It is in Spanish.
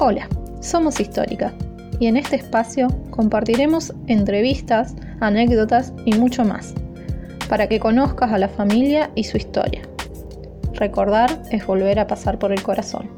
Hola, somos Histórica y en este espacio compartiremos entrevistas, anécdotas y mucho más, para que conozcas a la familia y su historia. Recordar es volver a pasar por el corazón.